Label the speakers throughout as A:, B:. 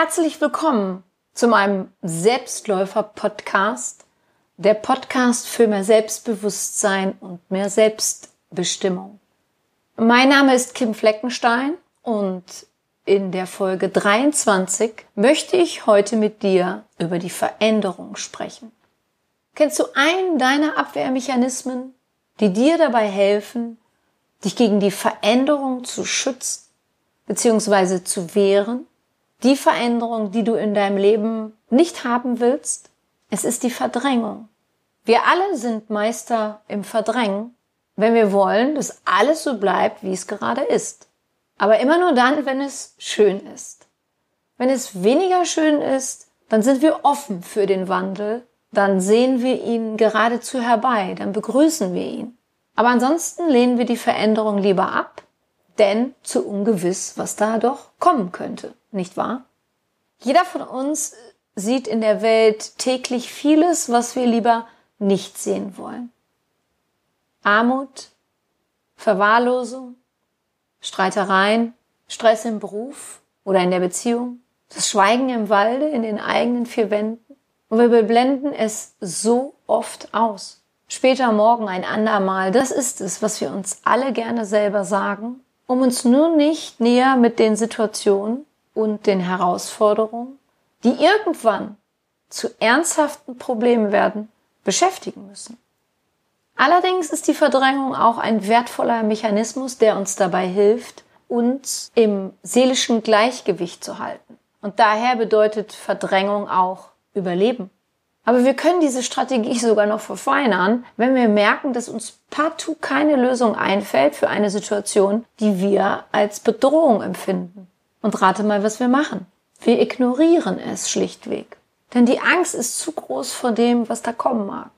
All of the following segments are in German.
A: Herzlich willkommen zu meinem Selbstläufer-Podcast, der Podcast für mehr Selbstbewusstsein und mehr Selbstbestimmung. Mein Name ist Kim Fleckenstein und in der Folge 23 möchte ich heute mit dir über die Veränderung sprechen. Kennst du einen deiner Abwehrmechanismen, die dir dabei helfen, dich gegen die Veränderung zu schützen bzw. zu wehren? Die Veränderung, die du in deinem Leben nicht haben willst? Es ist die Verdrängung. Wir alle sind Meister im Verdrängen, wenn wir wollen, dass alles so bleibt, wie es gerade ist. Aber immer nur dann, wenn es schön ist. Wenn es weniger schön ist, dann sind wir offen für den Wandel, dann sehen wir ihn geradezu herbei, dann begrüßen wir ihn. Aber ansonsten lehnen wir die Veränderung lieber ab, denn zu ungewiss, was da doch kommen könnte, nicht wahr? Jeder von uns sieht in der Welt täglich vieles, was wir lieber nicht sehen wollen. Armut, Verwahrlosung, Streitereien, Stress im Beruf oder in der Beziehung, das Schweigen im Walde in den eigenen vier Wänden. Und wir blenden es so oft aus. Später morgen ein andermal, das ist es, was wir uns alle gerne selber sagen, um uns nur nicht näher mit den Situationen und den Herausforderungen, die irgendwann zu ernsthaften Problemen werden, beschäftigen müssen. Allerdings ist die Verdrängung auch ein wertvoller Mechanismus, der uns dabei hilft, uns im seelischen Gleichgewicht zu halten. Und daher bedeutet Verdrängung auch Überleben. Aber wir können diese Strategie sogar noch verfeinern, wenn wir merken, dass uns partout keine Lösung einfällt für eine Situation, die wir als Bedrohung empfinden. Und rate mal, was wir machen. Wir ignorieren es schlichtweg. Denn die Angst ist zu groß vor dem, was da kommen mag.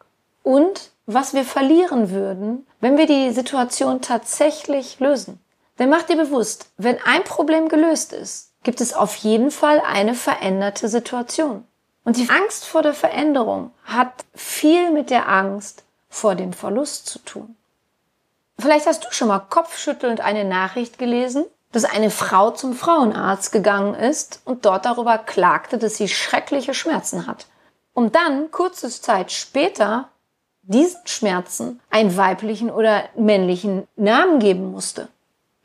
A: Und was wir verlieren würden, wenn wir die Situation tatsächlich lösen. Denn mach dir bewusst, wenn ein Problem gelöst ist, gibt es auf jeden Fall eine veränderte Situation. Und die Angst vor der Veränderung hat viel mit der Angst vor dem Verlust zu tun. Vielleicht hast du schon mal kopfschüttelnd eine Nachricht gelesen, dass eine Frau zum Frauenarzt gegangen ist und dort darüber klagte, dass sie schreckliche Schmerzen hat. Um dann kurze Zeit später diesen Schmerzen einen weiblichen oder männlichen Namen geben musste.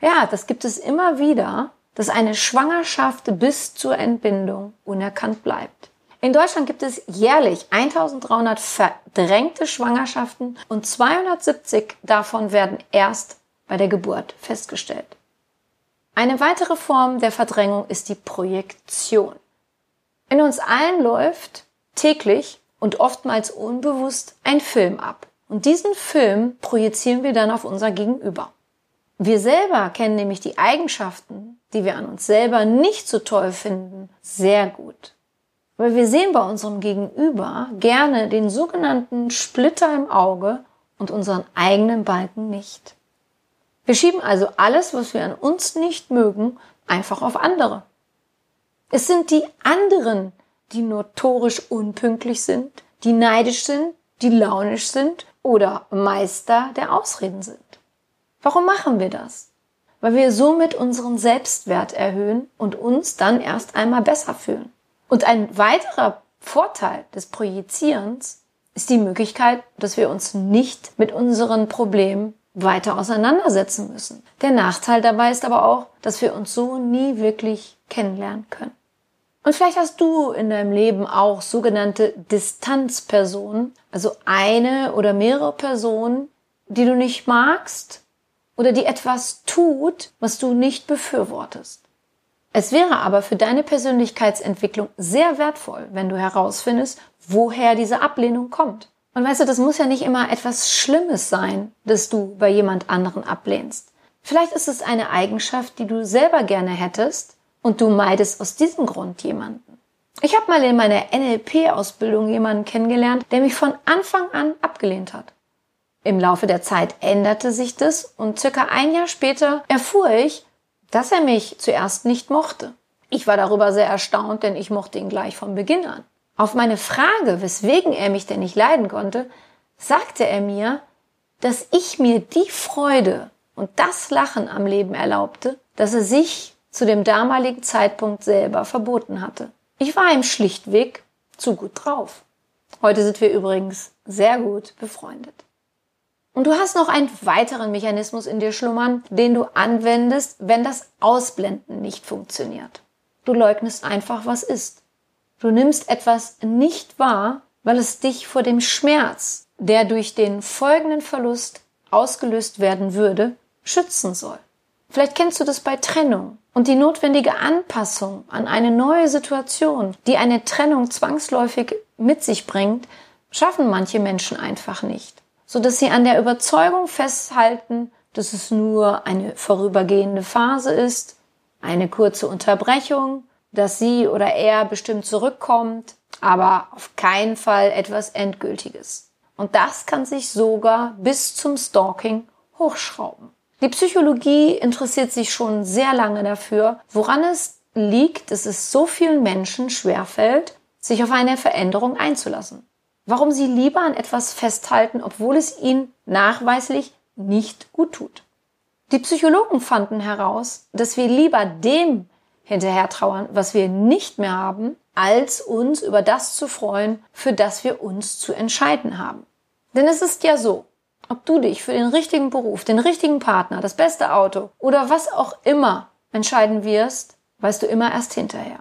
A: Ja, das gibt es immer wieder, dass eine Schwangerschaft bis zur Entbindung unerkannt bleibt. In Deutschland gibt es jährlich 1300 verdrängte Schwangerschaften und 270 davon werden erst bei der Geburt festgestellt. Eine weitere Form der Verdrängung ist die Projektion. In uns allen läuft täglich und oftmals unbewusst ein Film ab. Und diesen Film projizieren wir dann auf unser Gegenüber. Wir selber kennen nämlich die Eigenschaften, die wir an uns selber nicht so toll finden, sehr gut. Weil wir sehen bei unserem Gegenüber gerne den sogenannten Splitter im Auge und unseren eigenen Balken nicht. Wir schieben also alles, was wir an uns nicht mögen, einfach auf andere. Es sind die anderen, die notorisch unpünktlich sind, die neidisch sind, die launisch sind oder Meister der Ausreden sind. Warum machen wir das? Weil wir somit unseren Selbstwert erhöhen und uns dann erst einmal besser fühlen. Und ein weiterer Vorteil des Projizierens ist die Möglichkeit, dass wir uns nicht mit unseren Problemen weiter auseinandersetzen müssen. Der Nachteil dabei ist aber auch, dass wir uns so nie wirklich kennenlernen können. Und vielleicht hast du in deinem Leben auch sogenannte Distanzpersonen, also eine oder mehrere Personen, die du nicht magst oder die etwas tut, was du nicht befürwortest. Es wäre aber für deine Persönlichkeitsentwicklung sehr wertvoll, wenn du herausfindest, woher diese Ablehnung kommt. Und weißt du, das muss ja nicht immer etwas Schlimmes sein, dass du bei jemand anderen ablehnst. Vielleicht ist es eine Eigenschaft, die du selber gerne hättest, und du meidest aus diesem Grund jemanden. Ich habe mal in meiner NLP-Ausbildung jemanden kennengelernt, der mich von Anfang an abgelehnt hat. Im Laufe der Zeit änderte sich das und circa ein Jahr später erfuhr ich, dass er mich zuerst nicht mochte. Ich war darüber sehr erstaunt, denn ich mochte ihn gleich von Beginn an. Auf meine Frage, weswegen er mich denn nicht leiden konnte, sagte er mir, dass ich mir die Freude und das Lachen am Leben erlaubte, dass er sich zu dem damaligen Zeitpunkt selber verboten hatte. Ich war ihm schlichtweg zu gut drauf. Heute sind wir übrigens sehr gut befreundet. Und du hast noch einen weiteren Mechanismus in dir schlummern, den du anwendest, wenn das Ausblenden nicht funktioniert. Du leugnest einfach, was ist. Du nimmst etwas nicht wahr, weil es dich vor dem Schmerz, der durch den folgenden Verlust ausgelöst werden würde, schützen soll. Vielleicht kennst du das bei Trennung und die notwendige Anpassung an eine neue Situation, die eine Trennung zwangsläufig mit sich bringt, schaffen manche Menschen einfach nicht, so dass sie an der Überzeugung festhalten, dass es nur eine vorübergehende Phase ist, eine kurze Unterbrechung, dass sie oder er bestimmt zurückkommt, aber auf keinen Fall etwas Endgültiges. Und das kann sich sogar bis zum Stalking hochschrauben. Die Psychologie interessiert sich schon sehr lange dafür, woran es liegt, dass es so vielen Menschen schwerfällt, sich auf eine Veränderung einzulassen. Warum sie lieber an etwas festhalten, obwohl es ihnen nachweislich nicht gut tut. Die Psychologen fanden heraus, dass wir lieber dem hinterher trauern, was wir nicht mehr haben, als uns über das zu freuen, für das wir uns zu entscheiden haben. Denn es ist ja so, ob du dich für den richtigen Beruf, den richtigen Partner, das beste Auto oder was auch immer entscheiden wirst, weißt du immer erst hinterher.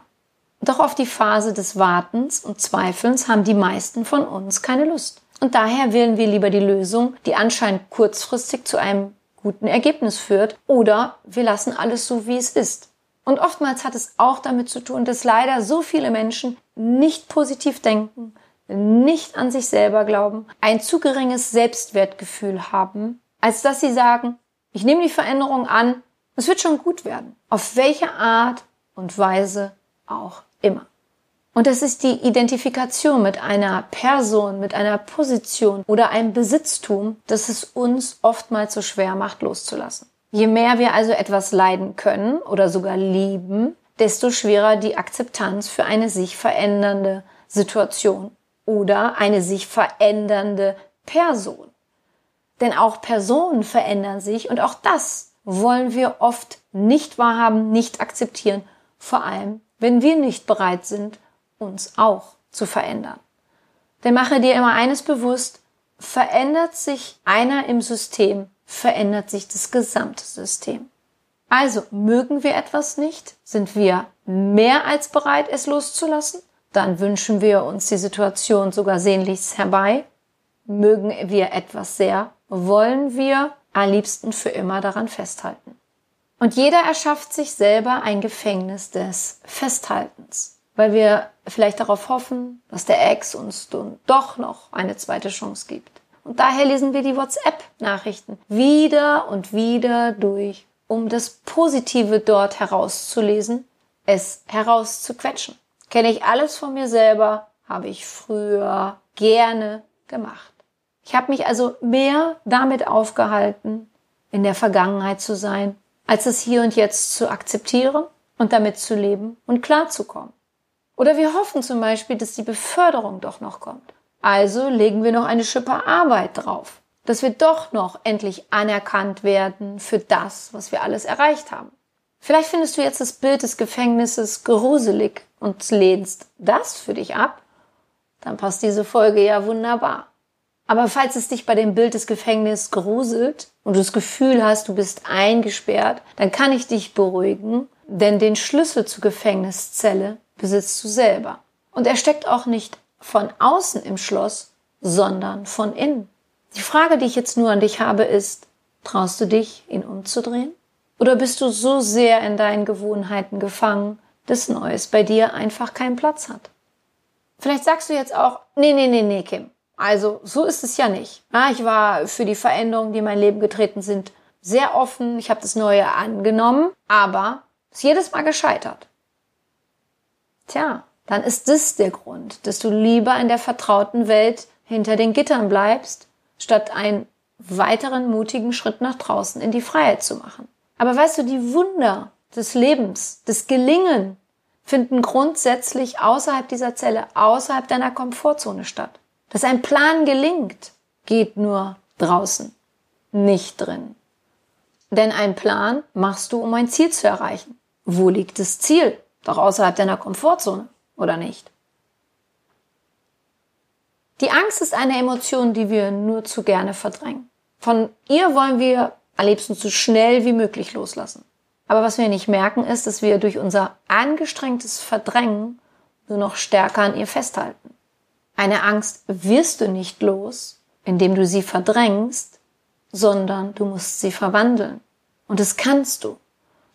A: Doch auf die Phase des Wartens und Zweifelns haben die meisten von uns keine Lust. Und daher wählen wir lieber die Lösung, die anscheinend kurzfristig zu einem guten Ergebnis führt, oder wir lassen alles so, wie es ist. Und oftmals hat es auch damit zu tun, dass leider so viele Menschen nicht positiv denken, nicht an sich selber glauben, ein zu geringes Selbstwertgefühl haben, als dass sie sagen, ich nehme die Veränderung an, es wird schon gut werden. Auf welche Art und Weise auch immer. Und das ist die Identifikation mit einer Person, mit einer Position oder einem Besitztum, das es uns oftmals so schwer macht, loszulassen. Je mehr wir also etwas leiden können oder sogar lieben, desto schwerer die Akzeptanz für eine sich verändernde Situation oder eine sich verändernde Person. Denn auch Personen verändern sich und auch das wollen wir oft nicht wahrhaben, nicht akzeptieren, vor allem wenn wir nicht bereit sind, uns auch zu verändern. Denn mache dir immer eines bewusst, verändert sich einer im System, verändert sich das gesamte System. Also mögen wir etwas nicht, sind wir mehr als bereit, es loszulassen, dann wünschen wir uns die Situation sogar sehnlichst herbei. Mögen wir etwas sehr, wollen wir am liebsten für immer daran festhalten. Und jeder erschafft sich selber ein Gefängnis des Festhaltens, weil wir vielleicht darauf hoffen, dass der Ex uns doch noch eine zweite Chance gibt. Und daher lesen wir die WhatsApp-Nachrichten wieder und wieder durch, um das Positive dort herauszulesen, es herauszuquetschen. Kenne ich alles von mir selber, habe ich früher gerne gemacht. Ich habe mich also mehr damit aufgehalten, in der Vergangenheit zu sein, als es hier und jetzt zu akzeptieren und damit zu leben und klarzukommen. Oder wir hoffen zum Beispiel, dass die Beförderung doch noch kommt. Also legen wir noch eine Schippe Arbeit drauf, dass wir doch noch endlich anerkannt werden für das, was wir alles erreicht haben. Vielleicht findest du jetzt das Bild des Gefängnisses gruselig und lehnst das für dich ab, dann passt diese Folge ja wunderbar. Aber falls es dich bei dem Bild des Gefängnisses gruselt und du das Gefühl hast, du bist eingesperrt, dann kann ich dich beruhigen, denn den Schlüssel zur Gefängniszelle besitzt du selber. Und er steckt auch nicht von außen im Schloss, sondern von innen. Die Frage, die ich jetzt nur an dich habe, ist, traust du dich, ihn umzudrehen? Oder bist du so sehr in deinen Gewohnheiten gefangen, dass Neues bei dir einfach keinen Platz hat? Vielleicht sagst du jetzt auch, nee, nee, nee, nee, Kim. Also, so ist es ja nicht. Ich war für die Veränderungen, die in mein Leben getreten sind, sehr offen. Ich habe das Neue angenommen, aber ist jedes Mal gescheitert. Tja, dann ist das der Grund, dass du lieber in der vertrauten Welt hinter den Gittern bleibst, statt einen weiteren mutigen Schritt nach draußen in die Freiheit zu machen. Aber weißt du, die Wunder des Lebens, des Gelingen finden grundsätzlich außerhalb dieser Zelle, außerhalb deiner Komfortzone statt. Dass ein Plan gelingt, geht nur draußen, nicht drin. Denn ein Plan machst du, um ein Ziel zu erreichen. wo liegt das Ziel? Doch außerhalb deiner Komfortzone, oder nicht? Die Angst ist eine Emotion, die wir nur zu gerne verdrängen. Von ihr wollen wir am liebsten so schnell wie möglich loslassen. Aber was wir nicht merken, ist, dass wir durch unser angestrengtes Verdrängen nur noch stärker an ihr festhalten. Eine Angst wirst du nicht los, indem du sie verdrängst, sondern du musst sie verwandeln. Und das kannst du.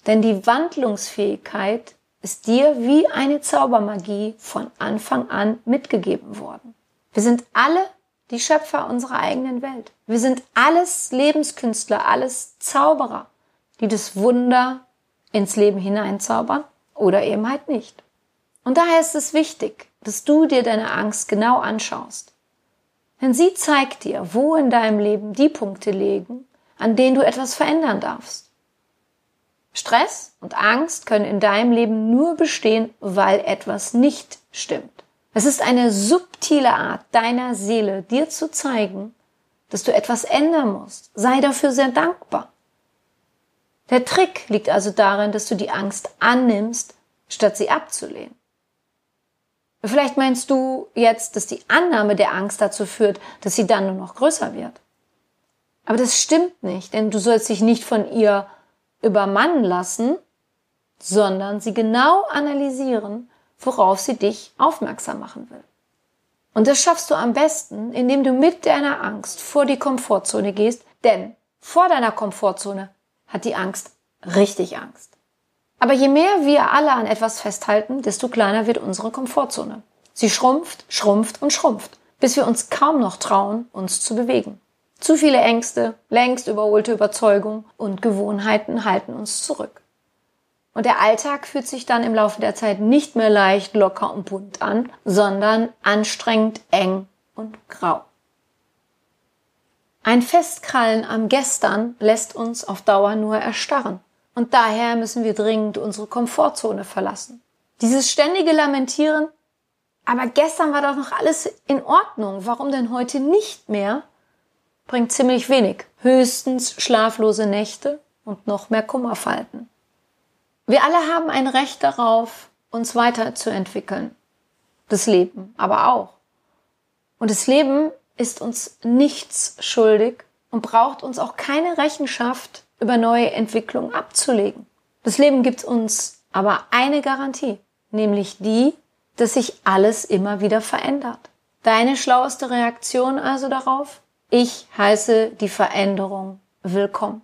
A: Denn die Wandlungsfähigkeit ist dir wie eine Zaubermagie von Anfang an mitgegeben worden. Wir sind alle die Schöpfer unserer eigenen Welt. Wir sind alles Lebenskünstler, alles Zauberer, die das Wunder ins Leben hineinzaubern oder eben halt nicht. Und daher ist es wichtig, dass du dir deine Angst genau anschaust. Denn sie zeigt dir, wo in deinem Leben die Punkte liegen, an denen du etwas verändern darfst. Stress und Angst können in deinem Leben nur bestehen, weil etwas nicht stimmt. Es ist eine subtile Art deiner Seele, dir zu zeigen, dass du etwas ändern musst. Sei dafür sehr dankbar. Der Trick liegt also darin, dass du die Angst annimmst, statt sie abzulehnen. Vielleicht meinst du jetzt, dass die Annahme der Angst dazu führt, dass sie dann nur noch größer wird. Aber das stimmt nicht, denn du sollst dich nicht von ihr übermannen lassen, sondern sie genau analysieren, worauf sie dich aufmerksam machen will. Und das schaffst du am besten, indem du mit deiner Angst vor die Komfortzone gehst, denn vor deiner Komfortzone hat die Angst richtig Angst. Aber je mehr wir alle an etwas festhalten, desto kleiner wird unsere Komfortzone. Sie schrumpft, schrumpft und schrumpft, bis wir uns kaum noch trauen, uns zu bewegen. Zu viele Ängste, längst überholte Überzeugung und Gewohnheiten halten uns zurück. Und der Alltag fühlt sich dann im Laufe der Zeit nicht mehr leicht, locker und bunt an, sondern anstrengend, eng und grau. Ein Festkrallen am Gestern lässt uns auf Dauer nur erstarren. Und daher müssen wir dringend unsere Komfortzone verlassen. Dieses ständige Lamentieren, aber gestern war doch noch alles in Ordnung, warum denn heute nicht mehr, bringt ziemlich wenig. Höchstens schlaflose Nächte und noch mehr Kummerfalten. Wir alle haben ein Recht darauf, uns weiterzuentwickeln. Das Leben aber auch. Und das Leben ist uns nichts schuldig und braucht uns auch keine Rechenschaft über neue Entwicklungen abzulegen. Das Leben gibt uns aber eine Garantie, nämlich die, dass sich alles immer wieder verändert. Deine schlaueste Reaktion also darauf? Ich heiße die Veränderung willkommen.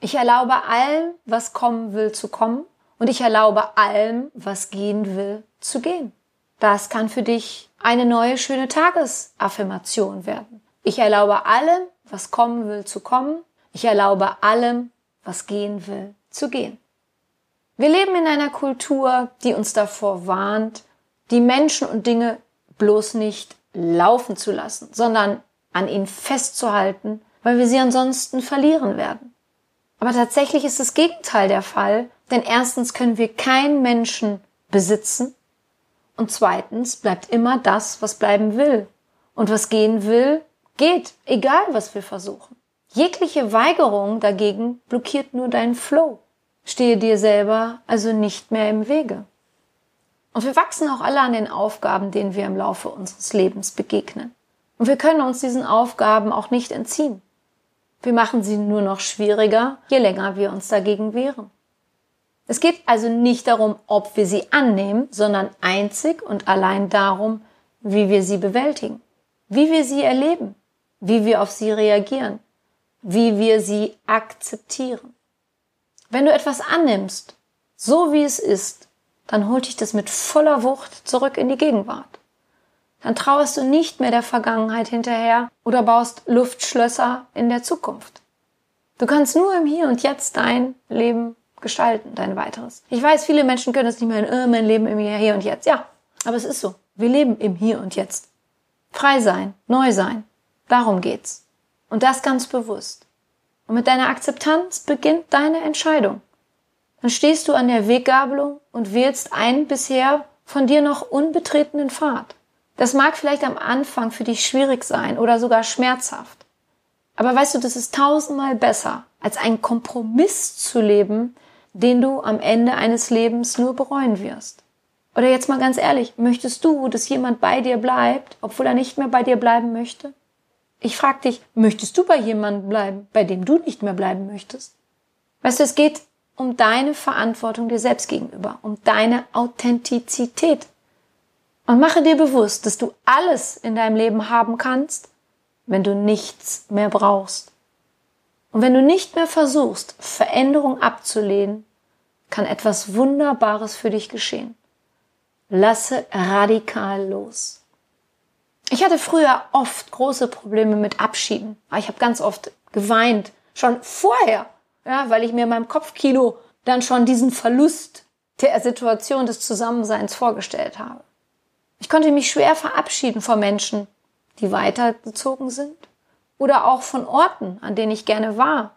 A: Ich erlaube allem, was kommen will, zu kommen und ich erlaube allem, was gehen will, zu gehen. Das kann für dich eine neue schöne Tagesaffirmation werden. Ich erlaube allem, was kommen will, zu kommen ich erlaube allem, was gehen will, zu gehen. Wir leben in einer Kultur, die uns davor warnt, die Menschen und Dinge bloß nicht laufen zu lassen, sondern an ihnen festzuhalten, weil wir sie ansonsten verlieren werden. Aber tatsächlich ist das Gegenteil der Fall, denn erstens können wir keinen Menschen besitzen und zweitens bleibt immer das, was bleiben will. Und was gehen will, geht, egal was wir versuchen. Jegliche Weigerung dagegen blockiert nur deinen Flow. Stehe dir selber also nicht mehr im Wege. Und wir wachsen auch alle an den Aufgaben, denen wir im Laufe unseres Lebens begegnen. Und wir können uns diesen Aufgaben auch nicht entziehen. Wir machen sie nur noch schwieriger, je länger wir uns dagegen wehren. Es geht also nicht darum, ob wir sie annehmen, sondern einzig und allein darum, wie wir sie bewältigen, wie wir sie erleben, wie wir auf sie reagieren, wie wir sie akzeptieren. Wenn du etwas annimmst, so wie es ist, dann holt dich das mit voller Wucht zurück in die Gegenwart. Dann trauerst du nicht mehr der Vergangenheit hinterher oder baust Luftschlösser in der Zukunft. Du kannst nur im Hier und Jetzt dein Leben gestalten, dein weiteres. Ich weiß, viele Menschen können es nicht mehr in äh, mein Leben im Hier und Jetzt. Ja, aber es ist so. Wir leben im Hier und Jetzt. Frei sein, neu sein. Darum geht's. Und das ganz bewusst. Und mit deiner Akzeptanz beginnt deine Entscheidung. Dann stehst du an der Weggabelung und wählst einen bisher von dir noch unbetretenen Pfad. Das mag vielleicht am Anfang für dich schwierig sein oder sogar schmerzhaft. Aber weißt du, das ist tausendmal besser, als einen Kompromiss zu leben, den du am Ende eines Lebens nur bereuen wirst. Oder jetzt mal ganz ehrlich, möchtest du, dass jemand bei dir bleibt, obwohl er nicht mehr bei dir bleiben möchte? Ich frage dich, möchtest du bei jemandem bleiben, bei dem du nicht mehr bleiben möchtest? Weißt du, es geht um deine Verantwortung dir selbst gegenüber, um deine Authentizität. Und mache dir bewusst, dass du alles in deinem Leben haben kannst, wenn du nichts mehr brauchst. Und wenn du nicht mehr versuchst, Veränderung abzulehnen, kann etwas Wunderbares für dich geschehen. Lasse radikal los. Ich hatte früher oft große Probleme mit Abschieden. Ich habe ganz oft geweint, schon vorher, ja, weil ich mir in meinem Kopfkino dann schon diesen Verlust der Situation des Zusammenseins vorgestellt habe. Ich konnte mich schwer verabschieden von Menschen, die weitergezogen sind oder auch von Orten, an denen ich gerne war.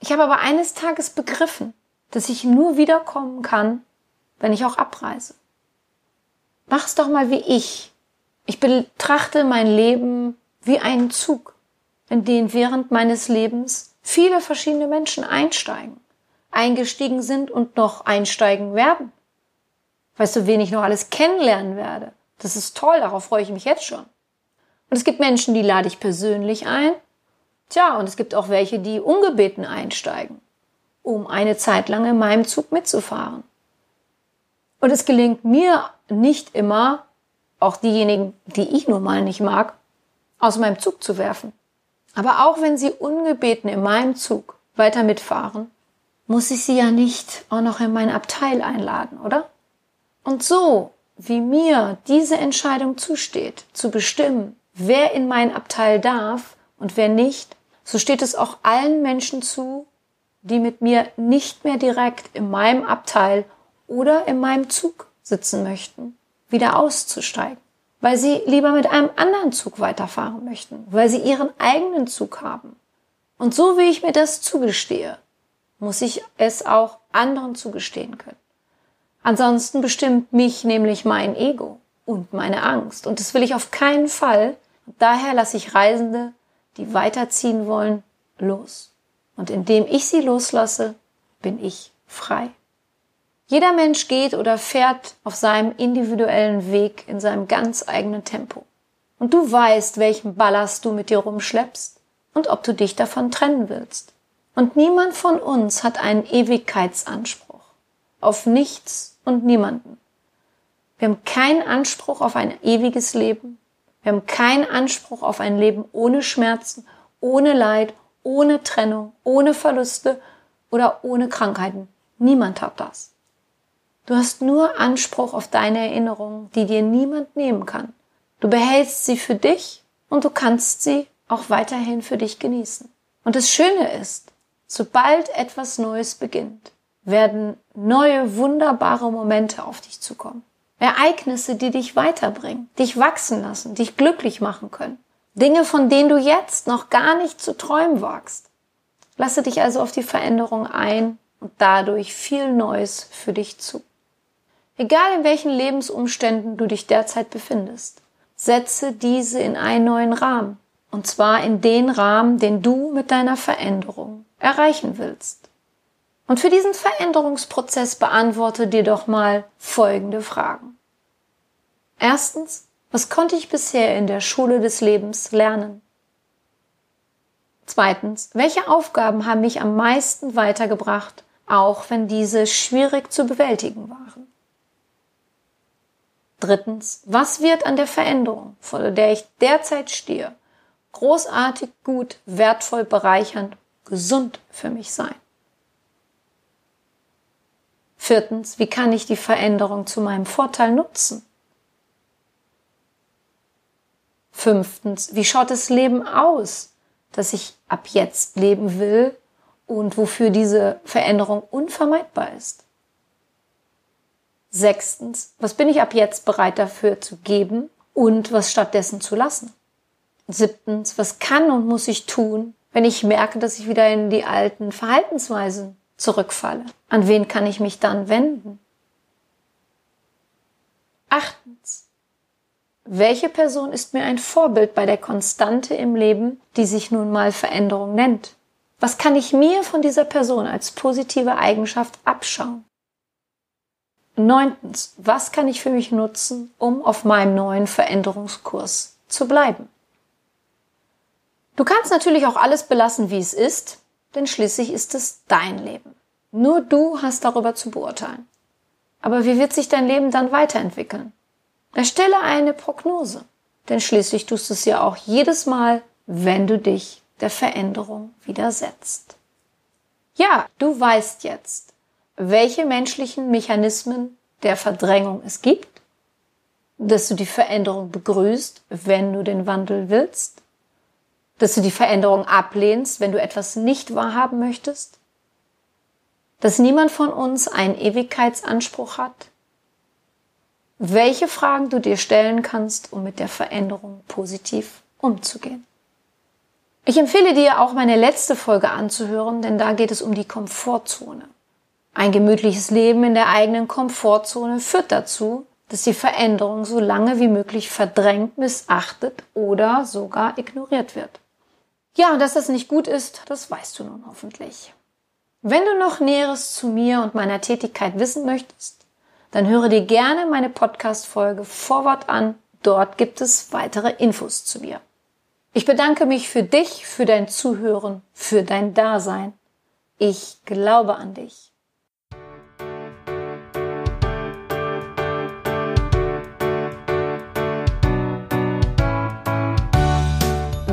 A: Ich habe aber eines Tages begriffen, dass ich nur wiederkommen kann, wenn ich auch abreise. Mach's doch mal wie ich. Ich betrachte mein Leben wie einen Zug, in den während meines Lebens viele verschiedene Menschen einsteigen, eingestiegen sind und noch einsteigen werden. Weißt du, wen ich noch alles kennenlernen werde? Das ist toll, darauf freue ich mich jetzt schon. Und es gibt Menschen, die lade ich persönlich ein. Tja, und es gibt auch welche, die ungebeten einsteigen, um eine Zeit lang in meinem Zug mitzufahren. Und es gelingt mir nicht immer, auch diejenigen, die ich nun mal nicht mag, aus meinem Zug zu werfen. Aber auch wenn sie ungebeten in meinem Zug weiter mitfahren, muss ich sie ja nicht auch noch in mein Abteil einladen, oder? Und so, wie mir diese Entscheidung zusteht, zu bestimmen, wer in mein Abteil darf und wer nicht, so steht es auch allen Menschen zu, die mit mir nicht mehr direkt in meinem Abteil oder in meinem Zug sitzen möchten, wieder auszusteigen, weil sie lieber mit einem anderen Zug weiterfahren möchten, weil sie ihren eigenen Zug haben. Und so wie ich mir das zugestehe, muss ich es auch anderen zugestehen können. Ansonsten bestimmt mich nämlich mein Ego und meine Angst. Und das will ich auf keinen Fall. daher lasse ich Reisende, die weiterziehen wollen, los. Und indem ich sie loslasse, bin ich frei. Jeder Mensch geht oder fährt auf seinem individuellen Weg in seinem ganz eigenen Tempo. Und du weißt, welchen Ballast du mit dir rumschleppst und ob du dich davon trennen willst. Und niemand von uns hat einen Ewigkeitsanspruch. Auf nichts und niemanden. Wir haben keinen Anspruch auf ein ewiges Leben. Wir haben keinen Anspruch auf ein Leben ohne Schmerzen, ohne Leid, ohne Trennung, ohne Verluste oder ohne Krankheiten. Niemand hat das. Du hast nur Anspruch auf deine Erinnerungen, die dir niemand nehmen kann. Du behältst sie für dich und du kannst sie auch weiterhin für dich genießen. Und das Schöne ist, sobald etwas Neues beginnt, werden neue wunderbare Momente auf dich zukommen. Ereignisse, die dich weiterbringen, dich wachsen lassen, dich glücklich machen können. Dinge, von denen du jetzt noch gar nicht zu träumen wagst. Lasse dich also auf die Veränderung ein und dadurch viel Neues für dich zu. Egal in welchen Lebensumständen du dich derzeit befindest, setze diese in einen neuen Rahmen. Und zwar in den Rahmen, den du mit deiner Veränderung erreichen willst. Und für diesen Veränderungsprozess beantworte dir doch mal folgende Fragen. Erstens, was konnte ich bisher in der Schule des Lebens lernen? Zweitens, welche Aufgaben haben mich am meisten weitergebracht, auch wenn diese schwierig zu bewältigen waren? Drittens, was wird an der Veränderung, vor der ich derzeit stehe, großartig, gut, wertvoll, bereichernd, gesund für mich sein? Viertens, wie kann ich die Veränderung zu meinem Vorteil nutzen? Fünftens, wie schaut das Leben aus, das ich ab jetzt leben will und wofür diese Veränderung unvermeidbar ist? Sechstens, was bin ich ab jetzt bereit dafür zu geben und was stattdessen zu lassen? Siebtens, was kann und muss ich tun, wenn ich merke, dass ich wieder in die alten Verhaltensweisen zurückfalle? An wen kann ich mich dann wenden? Achtens, welche Person ist mir ein Vorbild bei der Konstante im Leben, die sich nun mal Veränderung nennt? Was kann ich mir von dieser Person als positive Eigenschaft abschauen? Neuntens, was kann ich für mich nutzen, um auf meinem neuen Veränderungskurs zu bleiben? Du kannst natürlich auch alles belassen, wie es ist, denn schließlich ist es dein Leben. Nur du hast darüber zu beurteilen. Aber wie wird sich dein Leben dann weiterentwickeln? Erstelle eine Prognose, denn schließlich tust du es ja auch jedes Mal, wenn du dich der Veränderung widersetzt. Ja, du weißt jetzt, welche menschlichen Mechanismen der Verdrängung es gibt, dass du die Veränderung begrüßt, wenn du den Wandel willst, dass du die Veränderung ablehnst, wenn du etwas nicht wahrhaben möchtest, dass niemand von uns einen Ewigkeitsanspruch hat, welche Fragen du dir stellen kannst, um mit der Veränderung positiv umzugehen. Ich empfehle dir auch meine letzte Folge anzuhören, denn da geht es um die Komfortzone. Ein gemütliches Leben in der eigenen Komfortzone führt dazu, dass die Veränderung so lange wie möglich verdrängt, missachtet oder sogar ignoriert wird. Ja, dass das nicht gut ist, das weißt du nun hoffentlich. Wenn du noch Näheres zu mir und meiner Tätigkeit wissen möchtest, dann höre dir gerne meine Podcast-Folge Vorwort an. Dort gibt es weitere Infos zu mir. Ich bedanke mich für dich, für dein Zuhören, für dein Dasein. Ich glaube an dich.